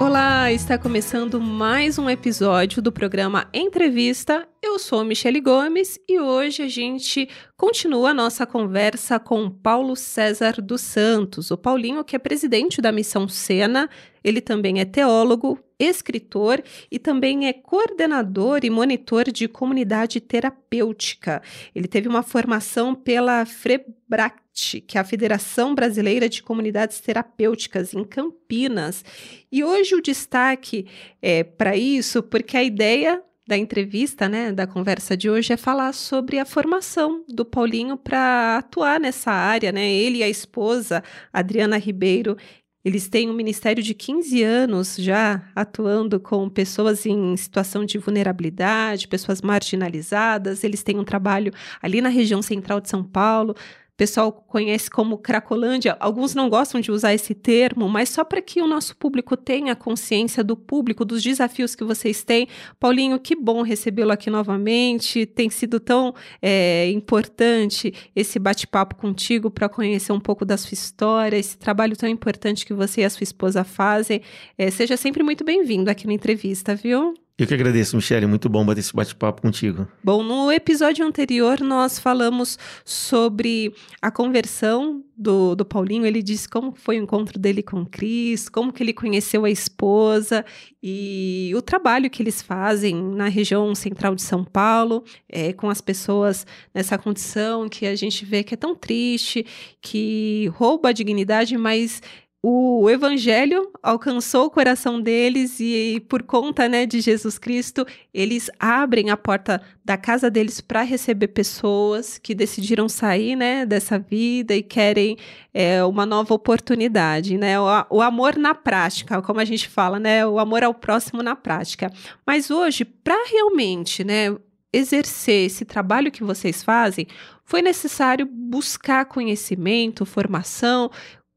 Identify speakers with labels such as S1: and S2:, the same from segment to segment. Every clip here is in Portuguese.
S1: Olá, está começando mais um episódio do programa Entrevista. Eu sou Michele Gomes e hoje a gente continua a nossa conversa com Paulo César dos Santos, o Paulinho, que é presidente da Missão Sena. Ele também é teólogo, escritor e também é coordenador e monitor de comunidade terapêutica. Ele teve uma formação pela Que é a Federação Brasileira de Comunidades Terapêuticas, em Campinas. E hoje o destaque é para isso, porque a ideia da entrevista, né, da conversa de hoje é falar sobre a formação do Paulinho para atuar nessa área, né? Ele e a esposa, Adriana Ribeiro, eles têm um ministério de 15 anos já atuando com pessoas em situação de vulnerabilidade, pessoas marginalizadas. Eles têm um trabalho ali na região central de São Paulo, pessoal conhece como Cracolândia. Alguns não gostam de usar esse termo, mas só para que o nosso público tenha consciência do público, dos desafios que vocês têm. Paulinho, que bom recebê-lo aqui novamente. Tem sido tão é, importante esse bate-papo contigo para conhecer um pouco da sua história, esse trabalho tão importante que você e a sua esposa fazem. É, seja sempre muito bem-vindo aqui na entrevista, viu?
S2: Eu que agradeço, Michele. Muito bom bater esse bate-papo contigo.
S1: Bom, no episódio anterior nós falamos sobre a conversão do, do Paulinho. Ele disse como foi o encontro dele com Cristo, como que ele conheceu a esposa e o trabalho que eles fazem na região central de São Paulo, é, com as pessoas nessa condição que a gente vê que é tão triste, que rouba a dignidade, mas o evangelho alcançou o coração deles e por conta né, de Jesus Cristo, eles abrem a porta da casa deles para receber pessoas que decidiram sair né, dessa vida e querem é, uma nova oportunidade, né? O, o, amor na prática, como a gente fala, né? O amor ao próximo na prática. Mas hoje, para realmente né, exercer esse trabalho que vocês fazem, foi necessário buscar conhecimento, formação,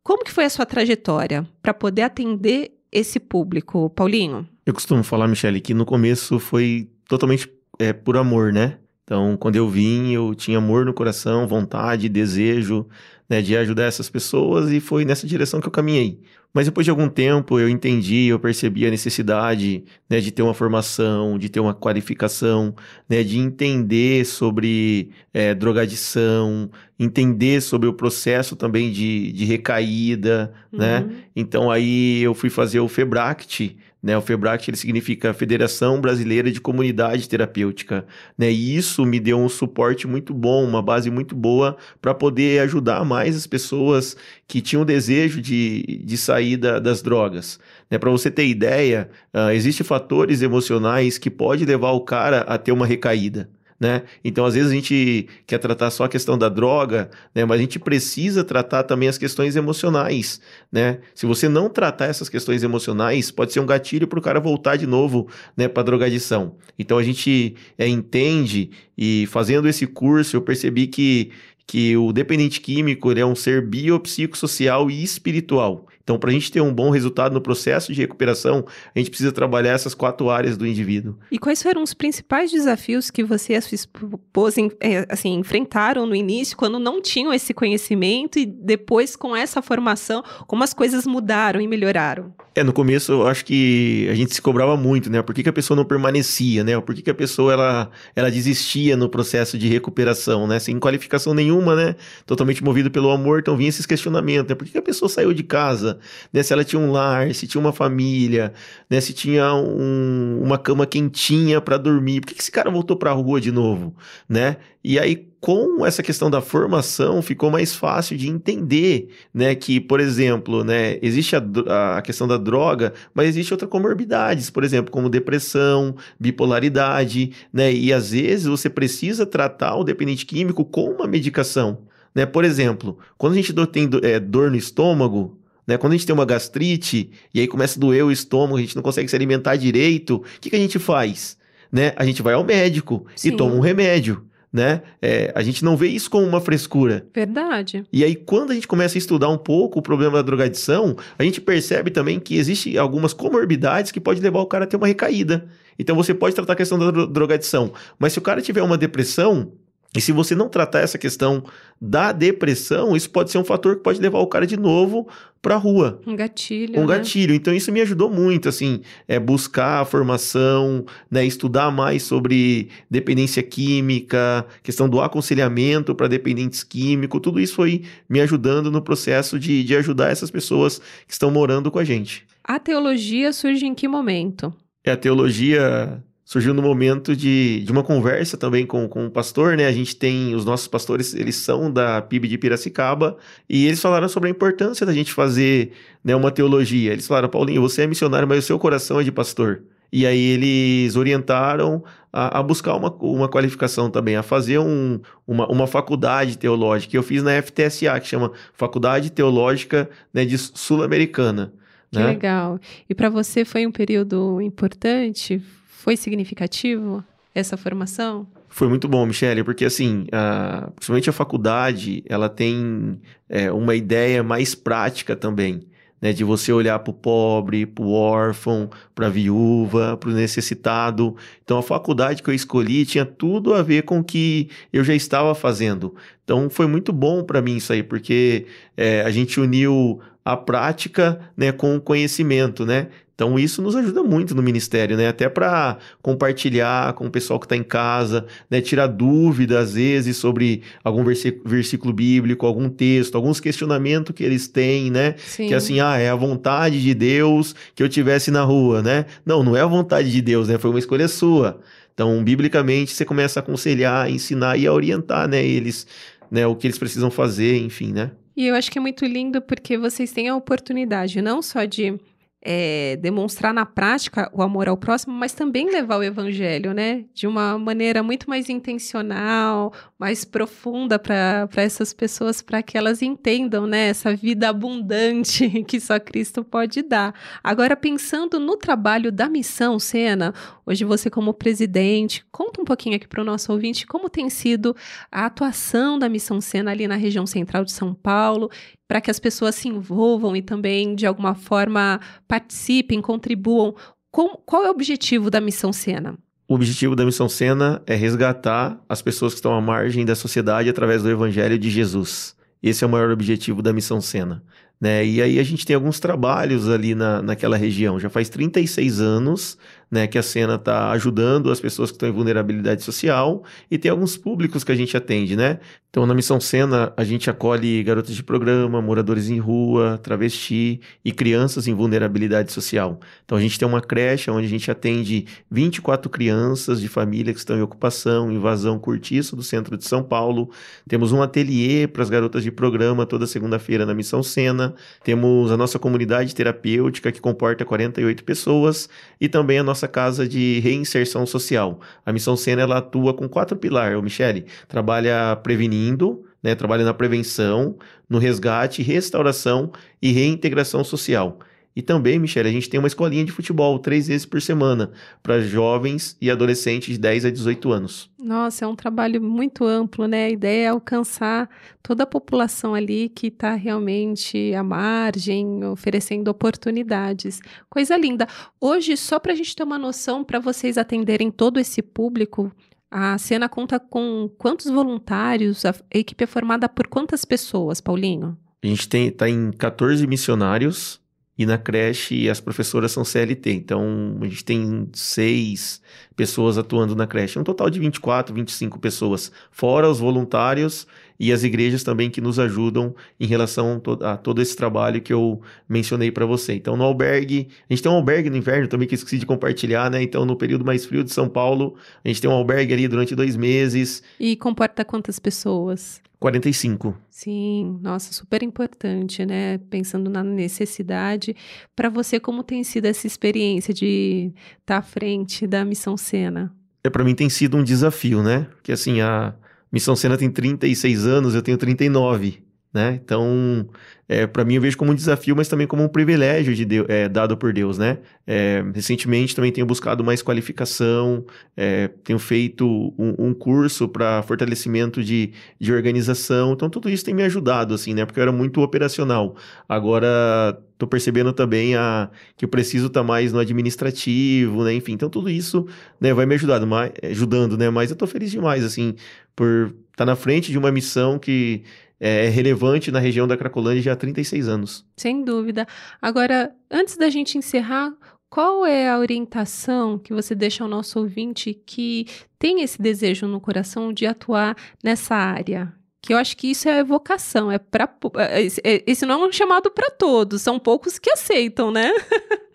S1: como que foi a sua trajetória para poder atender esse público, Paulinho?
S2: Eu costumo falar, Michele, que no começo foi totalmente é, por amor, né? Então, quando eu vim, eu tinha amor no coração, vontade, desejo né, de ajudar essas pessoas e foi nessa direção que eu caminhei. Mas depois de algum tempo eu entendi, eu percebi a necessidade né, de ter uma formação, de ter uma qualificação, né, de entender sobre é, drogadição, entender sobre o processo também de, de recaída, né? uhum. né? Então aí eu fui fazer o FEBRACT, né? O FEBRACT ele significa Federação Brasileira de Comunidade Terapêutica. Né? E isso me deu um suporte muito bom, uma base muito boa para poder ajudar mais as pessoas que tinham desejo de, de sair da, das drogas. Né? Para você ter ideia, uh, existem fatores emocionais que podem levar o cara a ter uma recaída né? Então, às vezes a gente quer tratar só a questão da droga, né? Mas a gente precisa tratar também as questões emocionais, né? Se você não tratar essas questões emocionais, pode ser um gatilho para o cara voltar de novo, né? Para drogadição. Então, a gente é, entende e fazendo esse curso eu percebi que que o dependente químico é um ser biopsicossocial e espiritual. Então, para a gente ter um bom resultado no processo de recuperação, a gente precisa trabalhar essas quatro áreas do indivíduo.
S1: E quais foram os principais desafios que você e a sua esposa é, assim, enfrentaram no início, quando não tinham esse conhecimento e depois com essa formação, como as coisas mudaram e melhoraram?
S2: É, no começo eu acho que a gente se cobrava muito, né? Por que, que a pessoa não permanecia, né? Por que, que a pessoa ela, ela desistia no processo de recuperação, né? Sem qualificação nenhuma, né? Totalmente movido pelo amor, então vinha esses questionamentos, né? Por que, que a pessoa saiu de casa? Né? Se ela tinha um lar, se tinha uma família, né? Se tinha um, uma cama quentinha para dormir, por que, que esse cara voltou para a rua de novo, né? E aí com essa questão da formação ficou mais fácil de entender, né, que, por exemplo, né, existe a, a questão da droga, mas existe outras comorbidades, por exemplo, como depressão, bipolaridade, né, e às vezes você precisa tratar o dependente químico com uma medicação, né, por exemplo, quando a gente tem é, dor no estômago, né? Quando a gente tem uma gastrite e aí começa a doer o estômago, a gente não consegue se alimentar direito, o que, que a gente faz? Né? A gente vai ao médico Sim. e toma um remédio né? É, a gente não vê isso como uma frescura.
S1: Verdade.
S2: E aí, quando a gente começa a estudar um pouco o problema da drogadição, a gente percebe também que existe algumas comorbidades que pode levar o cara a ter uma recaída. Então, você pode tratar a questão da drogadição, mas se o cara tiver uma depressão, E se você não tratar essa questão da depressão, isso pode ser um fator que pode levar o cara de novo para a rua.
S1: Um gatilho.
S2: Um
S1: né?
S2: gatilho. Então isso me ajudou muito, assim, é buscar a formação, né, estudar mais sobre dependência química, questão do aconselhamento para dependentes químicos, tudo isso foi me ajudando no processo de, de ajudar essas pessoas que estão morando com a gente.
S1: A teologia surge em que momento?
S2: É a teologia surgiu no momento de, de uma conversa também com, com o pastor, né? A gente tem os nossos pastores, eles são da PIB de Piracicaba, e eles falaram sobre a importância da gente fazer né, uma teologia. Eles falaram, Paulinho, você é missionário, mas o seu coração é de pastor. E aí eles orientaram a, a buscar uma, uma qualificação também, a fazer um, uma, uma faculdade teológica. Eu fiz na FTSA, que chama Faculdade Teológica né, de Sul-Americana.
S1: Que
S2: né?
S1: legal. E para você foi um período importante? Foi significativo essa formação?
S2: Foi muito bom, Michele, porque assim, a, principalmente a faculdade, ela tem é, uma ideia mais prática também, né? De você olhar para o pobre, para o órfão, para a viúva, para o necessitado. Então, a faculdade que eu escolhi tinha tudo a ver com o que eu já estava fazendo. Então, foi muito bom para mim isso aí, porque é, a gente uniu a prática né, com o conhecimento, né? Então isso nos ajuda muito no ministério, né? Até para compartilhar com o pessoal que está em casa, né? Tirar dúvidas às vezes sobre algum versículo bíblico, algum texto, alguns questionamentos que eles têm, né?
S1: Sim.
S2: Que assim, ah, é a vontade de Deus que eu tivesse na rua, né? Não, não é a vontade de Deus, né? Foi uma escolha sua. Então, biblicamente, você começa a aconselhar, ensinar e a orientar, né? Eles, né? O que eles precisam fazer, enfim, né?
S1: E eu acho que é muito lindo porque vocês têm a oportunidade não só de é, demonstrar na prática o amor ao próximo, mas também levar o evangelho, né? De uma maneira muito mais intencional, mais profunda para essas pessoas, para que elas entendam, né? Essa vida abundante que só Cristo pode dar. Agora, pensando no trabalho da missão, Sena, hoje você, como presidente, conta um pouquinho aqui para o nosso ouvinte como tem sido a atuação da missão Sena ali na região central de São Paulo para que as pessoas se envolvam e também, de alguma forma, participem, contribuam. Com, qual é o objetivo da Missão Sena?
S2: O objetivo da Missão Sena é resgatar as pessoas que estão à margem da sociedade através do Evangelho de Jesus. Esse é o maior objetivo da Missão Sena. Né? E aí a gente tem alguns trabalhos ali na, naquela região. Já faz 36 anos né, que a Sena está ajudando as pessoas que estão em vulnerabilidade social e tem alguns públicos que a gente atende, né? Então, na Missão Sena, a gente acolhe garotas de programa, moradores em rua, travesti e crianças em vulnerabilidade social. Então, a gente tem uma creche onde a gente atende 24 crianças de família que estão em ocupação, invasão cortiça do centro de São Paulo. Temos um ateliê para as garotas de programa toda segunda-feira na Missão Sena. Temos a nossa comunidade terapêutica que comporta 48 pessoas e também a nossa casa de reinserção social. A Missão Sena ela atua com quatro pilares, o Michele. Trabalha prevenindo né, trabalha na prevenção, no resgate, restauração e reintegração social. E também, Michele, a gente tem uma escolinha de futebol três vezes por semana para jovens e adolescentes de 10 a 18 anos.
S1: Nossa, é um trabalho muito amplo, né? A ideia é alcançar toda a população ali que está realmente à margem, oferecendo oportunidades. Coisa linda. Hoje, só para a gente ter uma noção, para vocês atenderem todo esse público, a Cena conta com quantos voluntários? A equipe é formada por quantas pessoas, Paulinho?
S2: A gente está em 14 missionários e na creche as professoras são CLT. Então a gente tem seis pessoas atuando na creche. Um total de 24, 25 pessoas, fora os voluntários e as igrejas também que nos ajudam em relação a todo esse trabalho que eu mencionei para você. Então, no albergue, a gente tem um albergue no inverno também que eu esqueci de compartilhar, né? Então, no período mais frio de São Paulo, a gente tem um albergue ali durante dois meses.
S1: E comporta quantas pessoas?
S2: 45.
S1: Sim, nossa, super importante, né? Pensando na necessidade. Para você, como tem sido essa experiência de estar tá à frente da Missão Sena?
S2: É, para mim tem sido um desafio, né? Porque assim, a, Missão Sena tem 36 anos, eu tenho 39, né? Então, é, para mim eu vejo como um desafio, mas também como um privilégio de Deus, é, dado por Deus, né? É, recentemente também tenho buscado mais qualificação, é, tenho feito um, um curso para fortalecimento de, de organização, então tudo isso tem me ajudado, assim, né? Porque eu era muito operacional. Agora tô percebendo também a, que eu preciso estar tá mais no administrativo, né? Enfim, então tudo isso né, vai me ajudando, mais, ajudando, né? Mas eu tô feliz demais, assim, por tá na frente de uma missão que é relevante na região da Cracolândia já há 36 anos.
S1: Sem dúvida. Agora, antes da gente encerrar, qual é a orientação que você deixa ao nosso ouvinte que tem esse desejo no coração de atuar nessa área? Que eu acho que isso é vocação, é para é, é, esse não é um chamado para todos, são poucos que aceitam, né?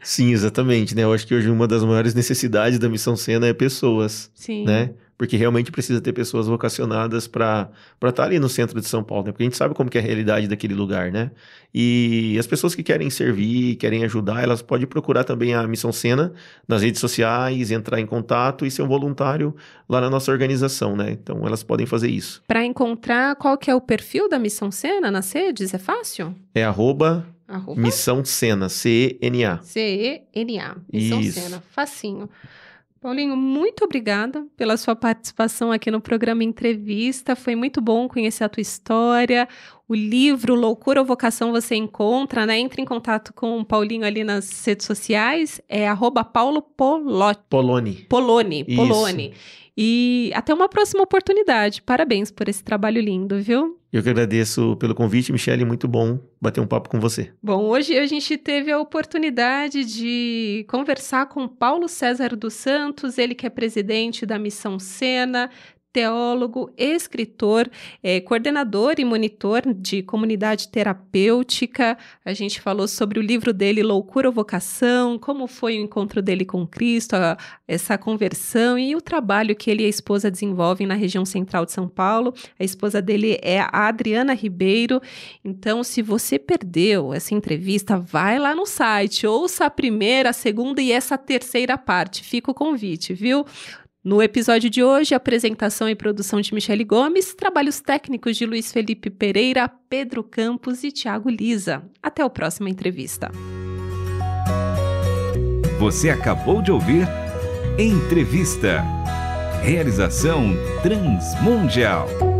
S2: Sim, exatamente, né? Eu acho que hoje uma das maiores necessidades da missão Sena é pessoas,
S1: Sim.
S2: né? Porque realmente precisa ter pessoas vocacionadas para estar tá ali no centro de São Paulo, né? Porque a gente sabe como que é a realidade daquele lugar, né? E as pessoas que querem servir, querem ajudar, elas podem procurar também a Missão Sena nas redes sociais, entrar em contato e ser um voluntário lá na nossa organização, né? Então elas podem fazer isso.
S1: Para encontrar qual que é o perfil da Missão Sena nas redes, é fácil?
S2: É arroba, arroba? Missão Sena, C-E-N-A.
S1: C-E-N-A, Missão Isso. Sena, facinho. Paulinho, muito obrigada pela sua participação aqui no programa Entrevista. Foi muito bom conhecer a tua história. O livro Loucura ou Vocação você encontra, né? Entre em contato com o Paulinho ali nas redes sociais. É arroba Paulo Polotti.
S2: Poloni.
S1: Poloni. Poloni. E até uma próxima oportunidade. Parabéns por esse trabalho lindo, viu?
S2: Eu que agradeço pelo convite, Michele. Muito bom bater um papo com você.
S1: Bom, hoje a gente teve a oportunidade de conversar com Paulo César dos Santos, ele que é presidente da Missão Sena, teólogo, escritor, é, coordenador e monitor de comunidade terapêutica. A gente falou sobre o livro dele, Loucura ou Vocação, como foi o encontro dele com Cristo, a, essa conversão e o trabalho que ele e a esposa desenvolvem na região central de São Paulo. A esposa dele é a Adriana Ribeiro. Então, se você perdeu essa entrevista, vai lá no site, ouça a primeira, a segunda e essa terceira parte. Fica o convite, viu? No episódio de hoje, apresentação e produção de Michele Gomes, trabalhos técnicos de Luiz Felipe Pereira, Pedro Campos e Tiago Lisa. Até a próxima entrevista.
S3: Você acabou de ouvir Entrevista. Realização Transmundial.